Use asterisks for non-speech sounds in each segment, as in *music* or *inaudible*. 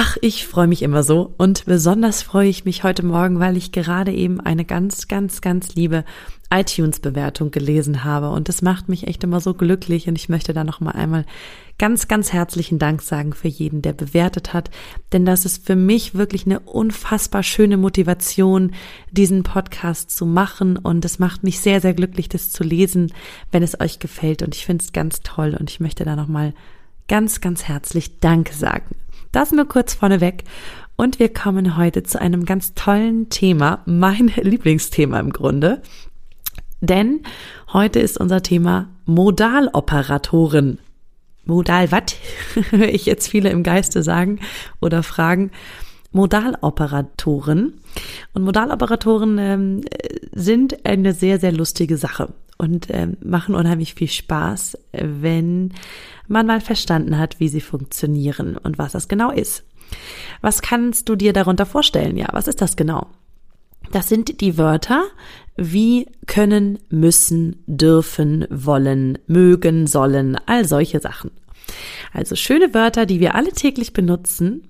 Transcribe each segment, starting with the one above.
Ach, ich freue mich immer so. Und besonders freue ich mich heute Morgen, weil ich gerade eben eine ganz, ganz, ganz liebe iTunes-Bewertung gelesen habe. Und das macht mich echt immer so glücklich. Und ich möchte da noch mal einmal ganz, ganz herzlichen Dank sagen für jeden, der bewertet hat, denn das ist für mich wirklich eine unfassbar schöne Motivation, diesen Podcast zu machen. Und es macht mich sehr, sehr glücklich, das zu lesen, wenn es euch gefällt. Und ich finde es ganz toll. Und ich möchte da noch mal ganz, ganz herzlich Danke sagen. Das nur kurz vorneweg. Und wir kommen heute zu einem ganz tollen Thema, mein *laughs* Lieblingsthema im Grunde. Denn heute ist unser Thema Modaloperatoren. Modal was? *laughs* Höre ich jetzt viele im Geiste sagen oder fragen. Modaloperatoren. Und Modaloperatoren ähm, sind eine sehr, sehr lustige Sache und ähm, machen unheimlich viel Spaß, wenn man mal verstanden hat, wie sie funktionieren und was das genau ist. Was kannst du dir darunter vorstellen? Ja, was ist das genau? Das sind die Wörter wie können, müssen, dürfen, wollen, mögen, sollen, all solche Sachen. Also schöne Wörter, die wir alle täglich benutzen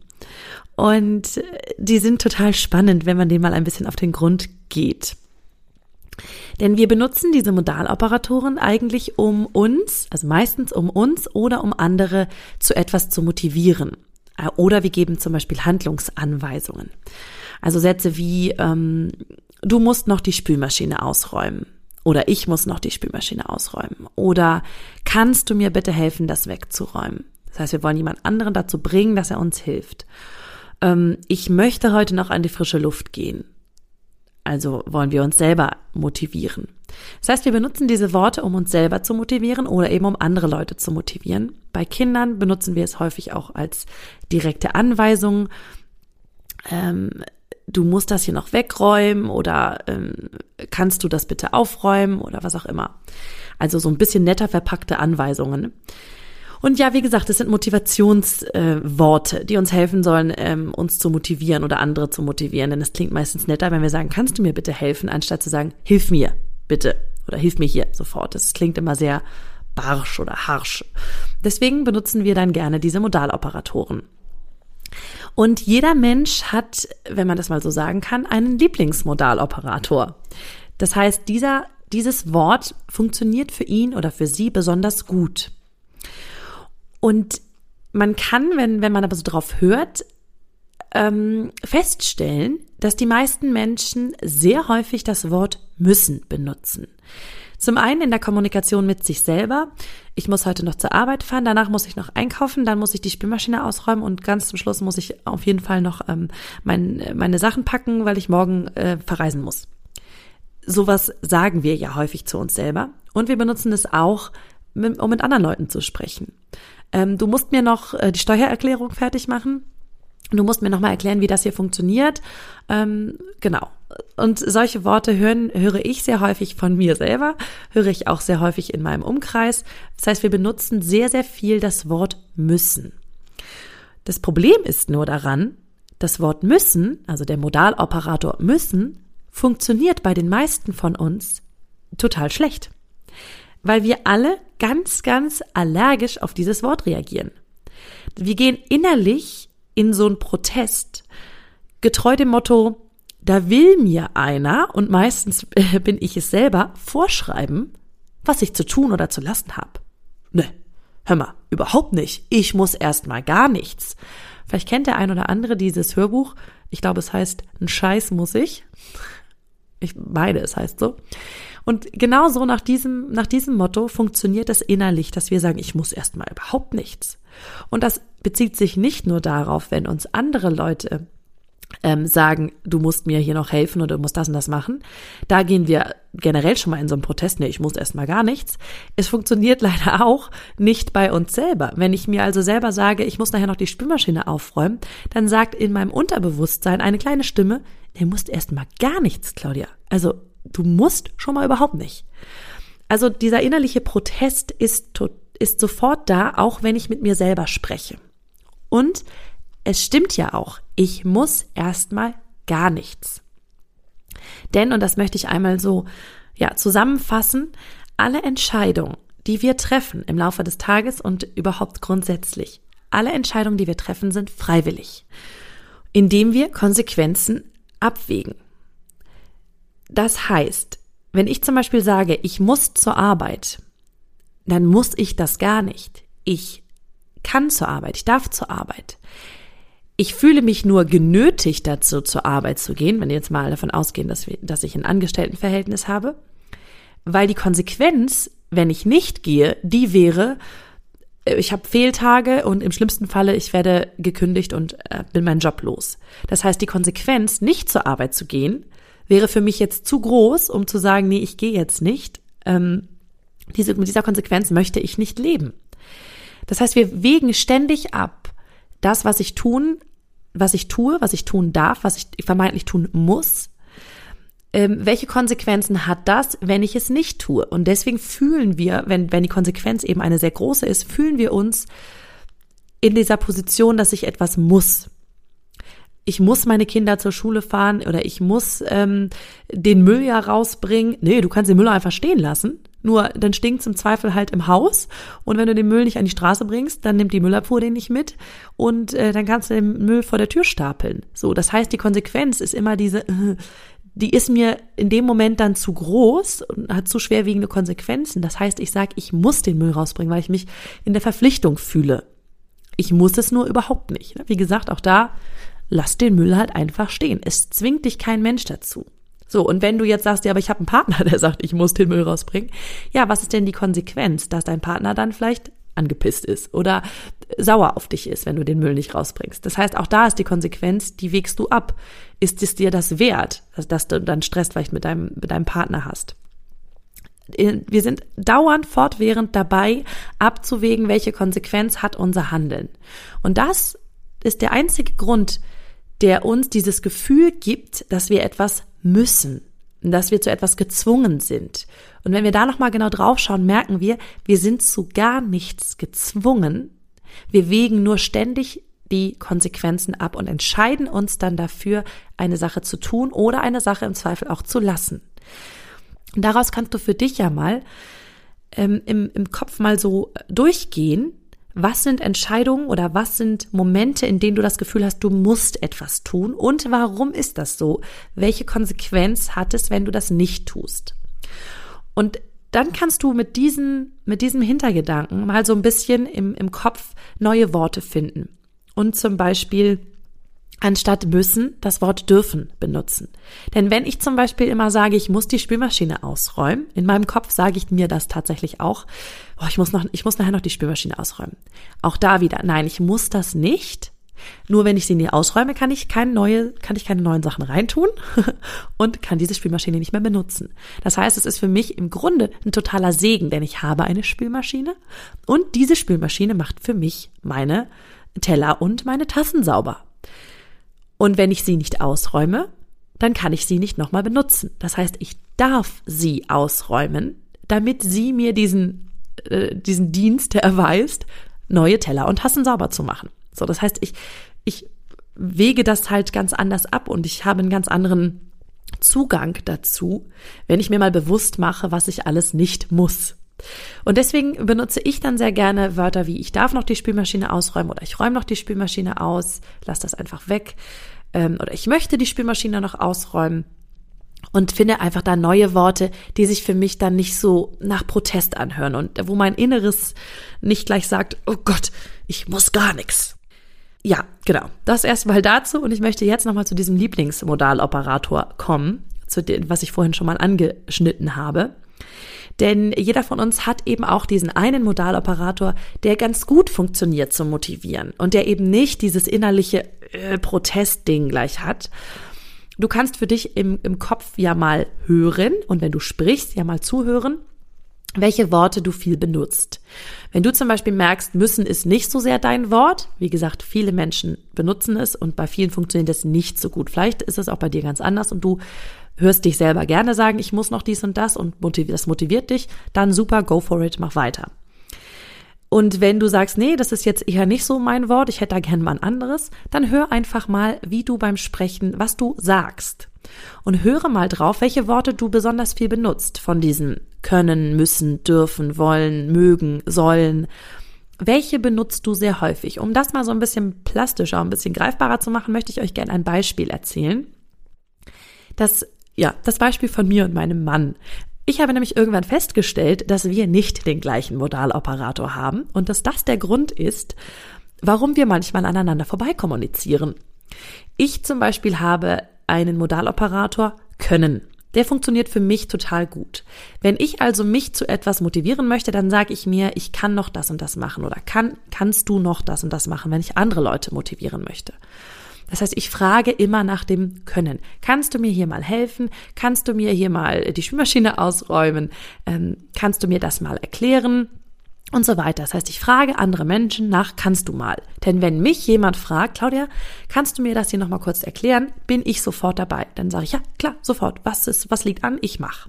und die sind total spannend, wenn man dem mal ein bisschen auf den Grund geht. Denn wir benutzen diese Modaloperatoren eigentlich, um uns, also meistens um uns oder um andere zu etwas zu motivieren. Äh, oder wir geben zum Beispiel Handlungsanweisungen. Also Sätze wie, ähm, du musst noch die Spülmaschine ausräumen. Oder ich muss noch die Spülmaschine ausräumen. Oder kannst du mir bitte helfen, das wegzuräumen? Das heißt, wir wollen jemand anderen dazu bringen, dass er uns hilft. Ähm, ich möchte heute noch an die frische Luft gehen. Also wollen wir uns selber motivieren. Das heißt, wir benutzen diese Worte, um uns selber zu motivieren oder eben um andere Leute zu motivieren. Bei Kindern benutzen wir es häufig auch als direkte Anweisung. Ähm, du musst das hier noch wegräumen oder ähm, kannst du das bitte aufräumen oder was auch immer. Also so ein bisschen netter verpackte Anweisungen. Und ja, wie gesagt, es sind Motivationsworte, äh, die uns helfen sollen, ähm, uns zu motivieren oder andere zu motivieren. Denn es klingt meistens netter, wenn wir sagen, kannst du mir bitte helfen, anstatt zu sagen, hilf mir bitte oder hilf mir hier sofort. Das klingt immer sehr barsch oder harsch. Deswegen benutzen wir dann gerne diese Modaloperatoren. Und jeder Mensch hat, wenn man das mal so sagen kann, einen Lieblingsmodaloperator. Das heißt, dieser, dieses Wort funktioniert für ihn oder für sie besonders gut. Und man kann, wenn, wenn man aber so drauf hört, ähm, feststellen, dass die meisten Menschen sehr häufig das Wort müssen benutzen. Zum einen in der Kommunikation mit sich selber. Ich muss heute noch zur Arbeit fahren, danach muss ich noch einkaufen, dann muss ich die Spülmaschine ausräumen und ganz zum Schluss muss ich auf jeden Fall noch ähm, mein, meine Sachen packen, weil ich morgen äh, verreisen muss. Sowas sagen wir ja häufig zu uns selber und wir benutzen es auch, um mit anderen Leuten zu sprechen ähm, du musst mir noch äh, die Steuererklärung fertig machen. Du musst mir noch mal erklären, wie das hier funktioniert. Ähm, genau. Und solche Worte hören, höre ich sehr häufig von mir selber, höre ich auch sehr häufig in meinem Umkreis. Das heißt, wir benutzen sehr, sehr viel das Wort müssen. Das Problem ist nur daran, das Wort müssen, also der Modaloperator müssen, funktioniert bei den meisten von uns total schlecht weil wir alle ganz, ganz allergisch auf dieses Wort reagieren. Wir gehen innerlich in so einen Protest, getreu dem Motto, da will mir einer, und meistens bin ich es selber, vorschreiben, was ich zu tun oder zu lassen habe. Ne, hör mal, überhaupt nicht. Ich muss erst mal gar nichts. Vielleicht kennt der ein oder andere dieses Hörbuch. Ich glaube, es heißt, ein Scheiß muss ich. Ich meine, es heißt so. Und genau so nach diesem, nach diesem Motto funktioniert es innerlich, dass wir sagen, ich muss erstmal überhaupt nichts. Und das bezieht sich nicht nur darauf, wenn uns andere Leute ähm, sagen, du musst mir hier noch helfen oder du musst das und das machen. Da gehen wir generell schon mal in so einen Protest, nee, ich muss erstmal gar nichts. Es funktioniert *laughs* leider auch nicht bei uns selber. Wenn ich mir also selber sage, ich muss nachher noch die Spülmaschine aufräumen, dann sagt in meinem Unterbewusstsein eine kleine Stimme, du musst erstmal gar nichts, Claudia. Also du musst schon mal überhaupt nicht. Also dieser innerliche Protest ist, ist sofort da, auch wenn ich mit mir selber spreche. Und es stimmt ja auch, ich muss erstmal gar nichts. Denn, und das möchte ich einmal so, ja, zusammenfassen, alle Entscheidungen, die wir treffen im Laufe des Tages und überhaupt grundsätzlich, alle Entscheidungen, die wir treffen, sind freiwillig, indem wir Konsequenzen abwägen. Das heißt, wenn ich zum Beispiel sage, ich muss zur Arbeit, dann muss ich das gar nicht. Ich kann zur Arbeit, ich darf zur Arbeit. Ich fühle mich nur genötigt dazu, zur Arbeit zu gehen, wenn wir jetzt mal davon ausgehen, dass, wir, dass ich ein Angestelltenverhältnis habe, weil die Konsequenz, wenn ich nicht gehe, die wäre, äh, ich habe Fehltage und im schlimmsten Falle, ich werde gekündigt und äh, bin meinen Job los. Das heißt, die Konsequenz, nicht zur Arbeit zu gehen, wäre für mich jetzt zu groß, um zu sagen, nee, ich gehe jetzt nicht. Ähm, diese, mit dieser Konsequenz möchte ich nicht leben. Das heißt, wir wägen ständig ab, das, was ich tun, was ich tue, was ich tun darf, was ich vermeintlich tun muss. Ähm, welche Konsequenzen hat das, wenn ich es nicht tue? Und deswegen fühlen wir, wenn, wenn die Konsequenz eben eine sehr große ist, fühlen wir uns in dieser Position, dass ich etwas muss ich muss meine Kinder zur Schule fahren oder ich muss ähm, den Müll ja rausbringen. Nee, du kannst den Müll einfach stehen lassen. Nur dann stinkt im Zweifel halt im Haus. Und wenn du den Müll nicht an die Straße bringst, dann nimmt die Müllabfuhr den nicht mit und äh, dann kannst du den Müll vor der Tür stapeln. So, das heißt, die Konsequenz ist immer diese, *laughs* die ist mir in dem Moment dann zu groß und hat zu schwerwiegende Konsequenzen. Das heißt, ich sage, ich muss den Müll rausbringen, weil ich mich in der Verpflichtung fühle. Ich muss es nur überhaupt nicht. Wie gesagt, auch da lass den Müll halt einfach stehen. Es zwingt dich kein Mensch dazu. So, und wenn du jetzt sagst, ja, aber ich habe einen Partner, *laughs* der sagt, ich muss den Müll rausbringen, ja, was ist denn die Konsequenz, dass dein Partner dann vielleicht angepisst ist oder sauer auf dich ist, wenn du den Müll nicht rausbringst. Das heißt, auch da ist die Konsequenz, die wägst du ab. Ist es dir das wert, dass du dann Stress vielleicht mit deinem, mit deinem Partner hast? Wir sind dauernd fortwährend dabei, abzuwägen, welche Konsequenz hat unser Handeln. Und das ist der einzige Grund, der uns dieses Gefühl gibt, dass wir etwas müssen, dass wir zu etwas gezwungen sind. Und wenn wir da nochmal genau draufschauen, merken wir, wir sind zu gar nichts gezwungen. Wir wägen nur ständig die Konsequenzen ab und entscheiden uns dann dafür, eine Sache zu tun oder eine Sache im Zweifel auch zu lassen. Daraus kannst du für dich ja mal ähm, im, im Kopf mal so durchgehen, was sind Entscheidungen oder was sind Momente, in denen du das Gefühl hast, du musst etwas tun und warum ist das so? Welche Konsequenz hat es, wenn du das nicht tust? Und dann kannst du mit diesen, mit diesem Hintergedanken mal so ein bisschen im, im Kopf neue Worte finden. Und zum Beispiel anstatt müssen das Wort dürfen benutzen. Denn wenn ich zum Beispiel immer sage, ich muss die Spülmaschine ausräumen, in meinem Kopf sage ich mir das tatsächlich auch, oh, ich muss noch, ich muss nachher noch die Spülmaschine ausräumen. Auch da wieder, nein, ich muss das nicht. Nur wenn ich sie nie ausräume, kann ich keine neue, kann ich keine neuen Sachen reintun *laughs* und kann diese Spülmaschine nicht mehr benutzen. Das heißt, es ist für mich im Grunde ein totaler Segen, denn ich habe eine Spülmaschine und diese Spülmaschine macht für mich meine Teller und meine Tassen sauber. Und wenn ich sie nicht ausräume, dann kann ich sie nicht nochmal benutzen. Das heißt, ich darf sie ausräumen, damit sie mir diesen, äh, diesen Dienst erweist, neue Teller und Tassen sauber zu machen. So, das heißt, ich, ich wege das halt ganz anders ab und ich habe einen ganz anderen Zugang dazu, wenn ich mir mal bewusst mache, was ich alles nicht muss. Und deswegen benutze ich dann sehr gerne Wörter wie ich darf noch die Spülmaschine ausräumen oder ich räume noch die Spülmaschine aus, lass das einfach weg ähm, oder ich möchte die Spülmaschine noch ausräumen und finde einfach da neue Worte, die sich für mich dann nicht so nach Protest anhören und wo mein Inneres nicht gleich sagt, oh Gott, ich muss gar nichts. Ja, genau. Das erstmal dazu und ich möchte jetzt nochmal zu diesem Lieblingsmodaloperator kommen, zu dem, was ich vorhin schon mal angeschnitten habe. Denn jeder von uns hat eben auch diesen einen Modaloperator, der ganz gut funktioniert zum Motivieren und der eben nicht dieses innerliche äh, Protestding gleich hat. Du kannst für dich im, im Kopf ja mal hören und wenn du sprichst, ja mal zuhören, welche Worte du viel benutzt. Wenn du zum Beispiel merkst, müssen ist nicht so sehr dein Wort, wie gesagt, viele Menschen benutzen es und bei vielen funktioniert das nicht so gut. Vielleicht ist es auch bei dir ganz anders und du hörst dich selber gerne sagen, ich muss noch dies und das und das motiviert dich, dann super, go for it, mach weiter. Und wenn du sagst, nee, das ist jetzt eher nicht so mein Wort, ich hätte da gern mal ein anderes, dann hör einfach mal, wie du beim Sprechen, was du sagst. Und höre mal drauf, welche Worte du besonders viel benutzt von diesen können, müssen, dürfen, wollen, mögen, sollen. Welche benutzt du sehr häufig? Um das mal so ein bisschen plastischer, ein bisschen greifbarer zu machen, möchte ich euch gerne ein Beispiel erzählen. Das, ja, das Beispiel von mir und meinem Mann. Ich habe nämlich irgendwann festgestellt, dass wir nicht den gleichen Modaloperator haben und dass das der Grund ist, warum wir manchmal aneinander vorbeikommunizieren. Ich zum Beispiel habe einen Modaloperator können. Der funktioniert für mich total gut. Wenn ich also mich zu etwas motivieren möchte, dann sage ich mir, ich kann noch das und das machen oder kann, kannst du noch das und das machen, wenn ich andere Leute motivieren möchte. Das heißt, ich frage immer nach dem Können. Kannst du mir hier mal helfen? Kannst du mir hier mal die Spülmaschine ausräumen? Ähm, kannst du mir das mal erklären? Und so weiter. Das heißt, ich frage andere Menschen nach, kannst du mal? Denn wenn mich jemand fragt, Claudia, kannst du mir das hier nochmal kurz erklären, bin ich sofort dabei. Dann sage ich, ja, klar, sofort. Was ist, was liegt an? Ich mach.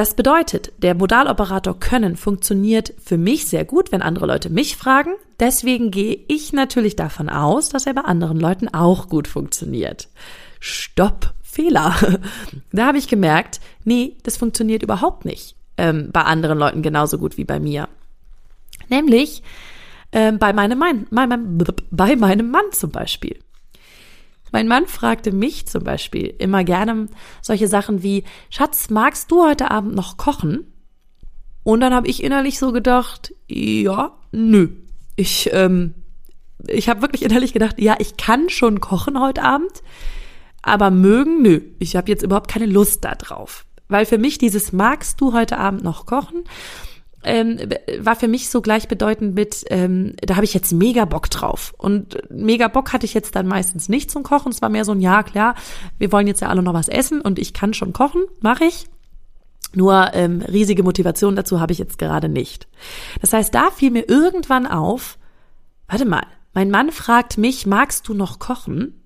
Das bedeutet, der Modaloperator können funktioniert für mich sehr gut, wenn andere Leute mich fragen. Deswegen gehe ich natürlich davon aus, dass er bei anderen Leuten auch gut funktioniert. Stopp, Fehler. *laughs* Da habe ich gemerkt, nee, das funktioniert überhaupt nicht ähm, bei anderen Leuten genauso gut wie bei mir. Nämlich ähm, bei, meinem Mann, mein, *laughs* bei meinem Mann zum Beispiel. Mein Mann fragte mich zum Beispiel immer gerne solche Sachen wie, Schatz, magst du heute Abend noch kochen? Und dann habe ich innerlich so gedacht, ja, nö. Ich, ähm, ich habe wirklich innerlich gedacht, ja, ich kann schon kochen heute Abend, aber mögen, nö. Ich habe jetzt überhaupt keine Lust da drauf. Weil für mich dieses magst du heute Abend noch kochen, ähm, war für mich so gleichbedeutend mit, ähm, da habe ich jetzt mega Bock drauf. Und mega Bock hatte ich jetzt dann meistens nicht zum Kochen. Es war mehr so ein, ja klar, wir wollen jetzt ja alle noch was essen und ich kann schon kochen, mache ich. Nur ähm, riesige Motivation dazu habe ich jetzt gerade nicht. Das heißt, da fiel mir irgendwann auf, warte mal, mein Mann fragt mich, magst du noch kochen?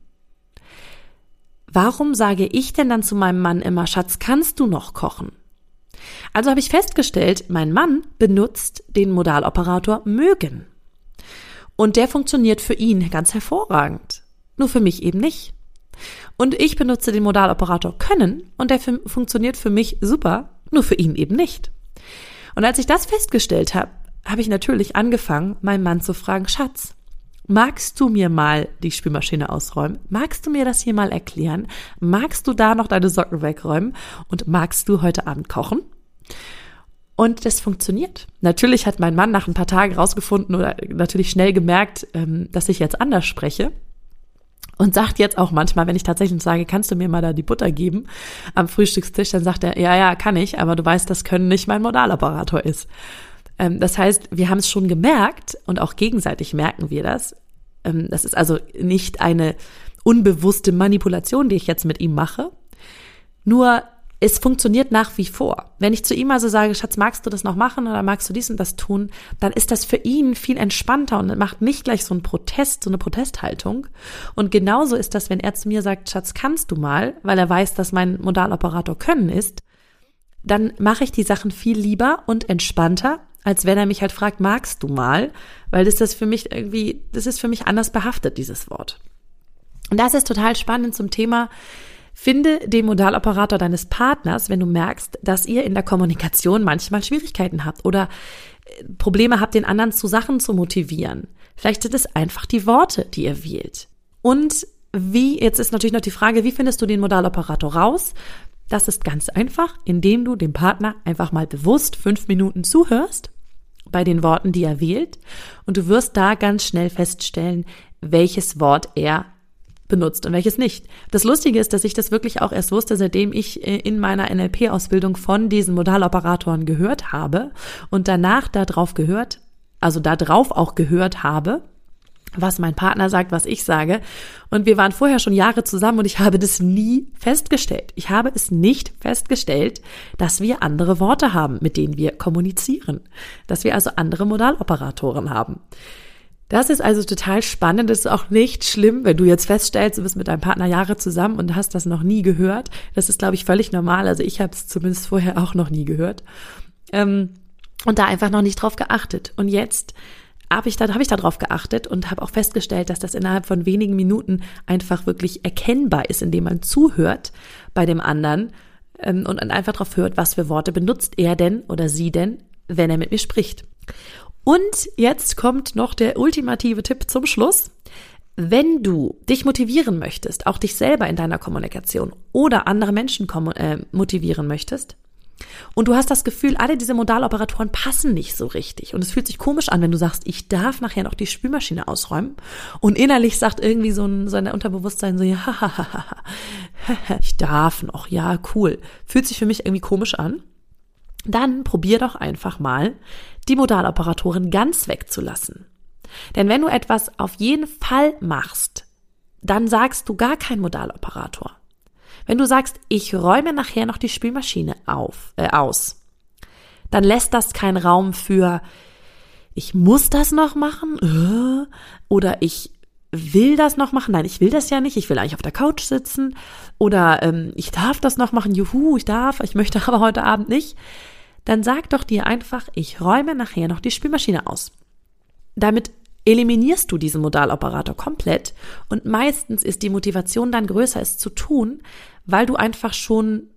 Warum sage ich denn dann zu meinem Mann immer, Schatz, kannst du noch kochen? Also habe ich festgestellt, mein Mann benutzt den Modaloperator mögen. Und der funktioniert für ihn ganz hervorragend. Nur für mich eben nicht. Und ich benutze den Modaloperator können und der funktioniert für mich super, nur für ihn eben nicht. Und als ich das festgestellt habe, habe ich natürlich angefangen, meinen Mann zu fragen, Schatz, Magst du mir mal die Spülmaschine ausräumen? Magst du mir das hier mal erklären? Magst du da noch deine Socken wegräumen? Und magst du heute Abend kochen? Und das funktioniert. Natürlich hat mein Mann nach ein paar Tagen rausgefunden oder natürlich schnell gemerkt, ähm, dass ich jetzt anders spreche. Und sagt jetzt auch manchmal, wenn ich tatsächlich sage, kannst du mir mal da die Butter geben am Frühstückstisch, dann sagt er, ja, ja, kann ich, aber du weißt, das Können nicht mein Modaloperator ist. Ähm, das heißt, wir haben es schon gemerkt und auch gegenseitig merken wir das. Ähm, das ist also nicht eine unbewusste Manipulation, die ich jetzt mit ihm mache. Nur es funktioniert nach wie vor. Wenn ich zu ihm also sage, Schatz, magst du das noch machen oder magst du dies und das tun, dann ist das für ihn viel entspannter und macht nicht gleich so einen Protest, so eine Protesthaltung. Und genauso ist das, wenn er zu mir sagt, Schatz, kannst du mal, weil er weiß, dass mein Modaloperator können ist, dann mache ich die Sachen viel lieber und entspannter, als wenn er mich halt fragt, magst du mal? Weil das ist für mich irgendwie, das ist für mich anders behaftet, dieses Wort. Und das ist total spannend zum Thema, Finde den Modaloperator deines Partners, wenn du merkst, dass ihr in der Kommunikation manchmal Schwierigkeiten habt oder äh, Probleme habt, den anderen zu Sachen zu motivieren. Vielleicht sind es einfach die Worte, die ihr wählt. Und wie, jetzt ist natürlich noch die Frage, wie findest du den Modaloperator raus? Das ist ganz einfach, indem du dem Partner einfach mal bewusst fünf Minuten zuhörst bei den Worten, die er wählt. Und du wirst da ganz schnell feststellen, welches Wort er benutzt und welches nicht. Das Lustige ist, dass ich das wirklich auch erst wusste, seitdem ich äh, in meiner NLP-Ausbildung von diesen Modaloperatoren gehört habe und danach darauf gehört, also darauf auch gehört habe was mein Partner sagt, was ich sage. Und wir waren vorher schon Jahre zusammen und ich habe das nie festgestellt. Ich habe es nicht festgestellt, dass wir andere Worte haben, mit denen wir kommunizieren. Dass wir also andere Modaloperatoren haben. Das ist also total spannend. Das ist auch nicht schlimm, wenn du jetzt feststellst, du bist mit deinem Partner Jahre zusammen und hast das noch nie gehört. Das ist, glaube ich, völlig normal. Also ich habe es zumindest vorher auch noch nie gehört. Ähm, und da einfach noch nicht drauf geachtet. Und jetzt habe ich da habe ich da drauf geachtet und habe auch festgestellt, dass das innerhalb von wenigen Minuten einfach wirklich erkennbar ist, indem man zuhört bei dem anderen ähm, und einfach darauf hört, was für Worte benutzt er denn oder sie denn, wenn er mit mir spricht. Und jetzt kommt noch der ultimative Tipp zum Schluss. Wenn du dich motivieren möchtest, auch dich selber in deiner Kommunikation oder andere Menschen äh, motivieren möchtest, und du hast das Gefühl, alle diese Modaloperatoren passen nicht so richtig. Und es fühlt sich komisch an, wenn du sagst, ich darf nachher noch die Spülmaschine ausräumen. Und innerlich sagt irgendwie so ein, so ein Unterbewusstsein so, ja, *laughs* ich darf noch, ja, cool. Fühlt sich für mich irgendwie komisch an. Dann probier doch einfach mal, die Modaloperatoren ganz wegzulassen. Denn wenn du etwas auf jeden Fall machst, dann sagst du gar kein Modaloperator. Wenn du sagst, ich räume nachher noch die Spülmaschine auf, äh, aus, dann lässt das keinen Raum für, ich muss das noch machen äh, oder ich will das noch machen. Nein, ich will das ja nicht. Ich will eigentlich auf der Couch sitzen oder ähm, ich darf das noch machen. Juhu, ich darf. Ich möchte *laughs* aber heute Abend nicht. Dann sag doch dir einfach, ich räume nachher noch die Spülmaschine aus. Damit eliminierst du diesen Modaloperator komplett und meistens ist die Motivation dann größer, es zu tun, weil du einfach schon,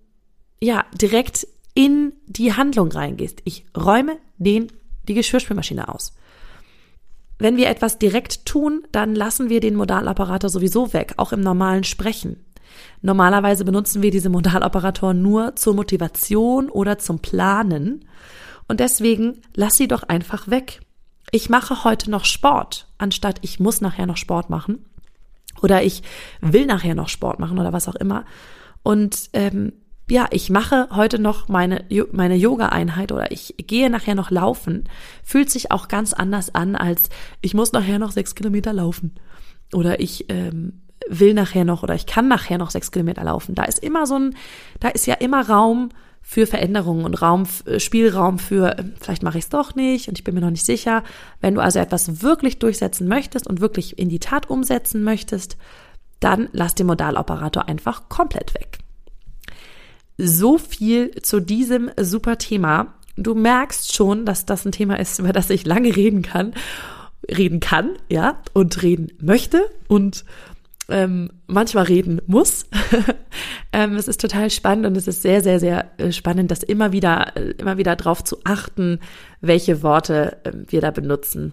ja, direkt in die Handlung reingehst. Ich räume den, die Geschirrspülmaschine aus. Wenn wir etwas direkt tun, dann lassen wir den Modalapparator sowieso weg, auch im normalen Sprechen. Normalerweise benutzen wir diese Modaloperatoren nur zur Motivation oder zum Planen. Und deswegen lass sie doch einfach weg. Ich mache heute noch Sport, anstatt ich muss nachher noch Sport machen. Oder ich will nachher noch Sport machen oder was auch immer. Und ähm, ja, ich mache heute noch meine, meine Yoga-Einheit oder ich gehe nachher noch laufen, fühlt sich auch ganz anders an, als ich muss nachher noch sechs Kilometer laufen. Oder ich ähm, will nachher noch oder ich kann nachher noch sechs Kilometer laufen. Da ist immer so ein, da ist ja immer Raum für Veränderungen und Raum, äh, Spielraum für, ähm, vielleicht mache ich es doch nicht und ich bin mir noch nicht sicher. Wenn du also etwas wirklich durchsetzen möchtest und wirklich in die Tat umsetzen möchtest, dann lass den Modaloperator einfach komplett weg. So viel zu diesem super Thema. Du merkst schon, dass das ein Thema ist, über das ich lange reden kann, reden kann, ja, und reden möchte und ähm, manchmal reden muss. *laughs* ähm, es ist total spannend und es ist sehr, sehr, sehr äh, spannend, das immer wieder, äh, immer wieder drauf zu achten, welche Worte äh, wir da benutzen.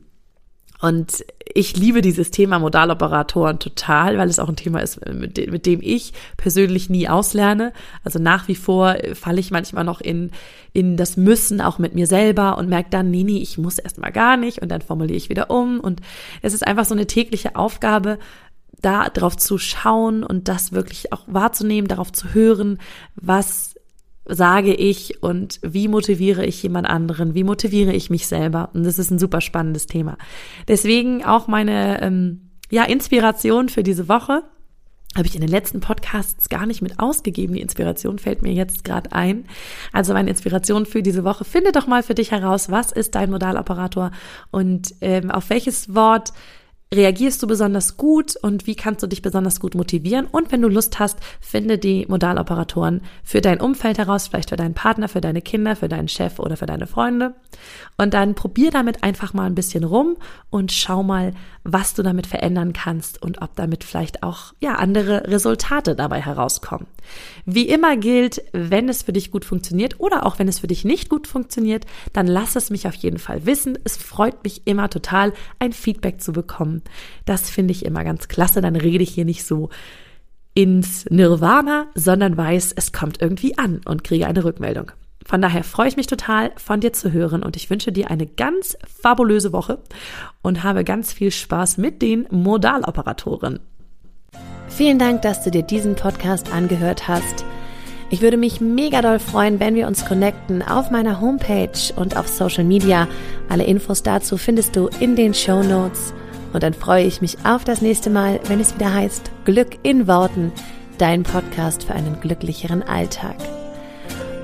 Und ich liebe dieses Thema Modaloperatoren total, weil es auch ein Thema ist, mit dem, mit dem ich persönlich nie auslerne. Also nach wie vor falle ich manchmal noch in, in das Müssen, auch mit mir selber und merke dann, nee, nee, ich muss erstmal gar nicht und dann formuliere ich wieder um. Und es ist einfach so eine tägliche Aufgabe, da drauf zu schauen und das wirklich auch wahrzunehmen, darauf zu hören, was sage ich und wie motiviere ich jemand anderen, wie motiviere ich mich selber. Und das ist ein super spannendes Thema. Deswegen auch meine ähm, ja, Inspiration für diese Woche. Habe ich in den letzten Podcasts gar nicht mit ausgegeben. Die Inspiration fällt mir jetzt gerade ein. Also meine Inspiration für diese Woche. Finde doch mal für dich heraus, was ist dein Modaloperator und ähm, auf welches Wort reagierst du besonders gut und wie kannst du dich besonders gut motivieren? Und wenn du Lust hast, finde die Modaloperatoren für dein Umfeld heraus, vielleicht für deinen Partner, für deine Kinder, für deinen Chef oder für deine Freunde. Und dann probier damit einfach mal ein bisschen rum und schau mal, was du damit verändern kannst und ob damit vielleicht auch, ja, andere Resultate dabei herauskommen. Wie immer gilt, wenn es für dich gut funktioniert oder auch wenn es für dich nicht gut funktioniert, dann lass es mich auf jeden Fall wissen. Es freut mich immer total, ein Feedback zu bekommen. Das finde ich immer ganz klasse. Dann rede ich hier nicht so ins Nirvana, sondern weiß, es kommt irgendwie an und kriege eine Rückmeldung. Von daher freue ich mich total, von dir zu hören und ich wünsche dir eine ganz fabulöse Woche und habe ganz viel Spaß mit den Modaloperatoren. Vielen Dank, dass du dir diesen Podcast angehört hast. Ich würde mich mega doll freuen, wenn wir uns connecten auf meiner Homepage und auf Social Media. Alle Infos dazu findest du in den Show Notes. Und dann freue ich mich auf das nächste Mal, wenn es wieder heißt Glück in Worten, dein Podcast für einen glücklicheren Alltag.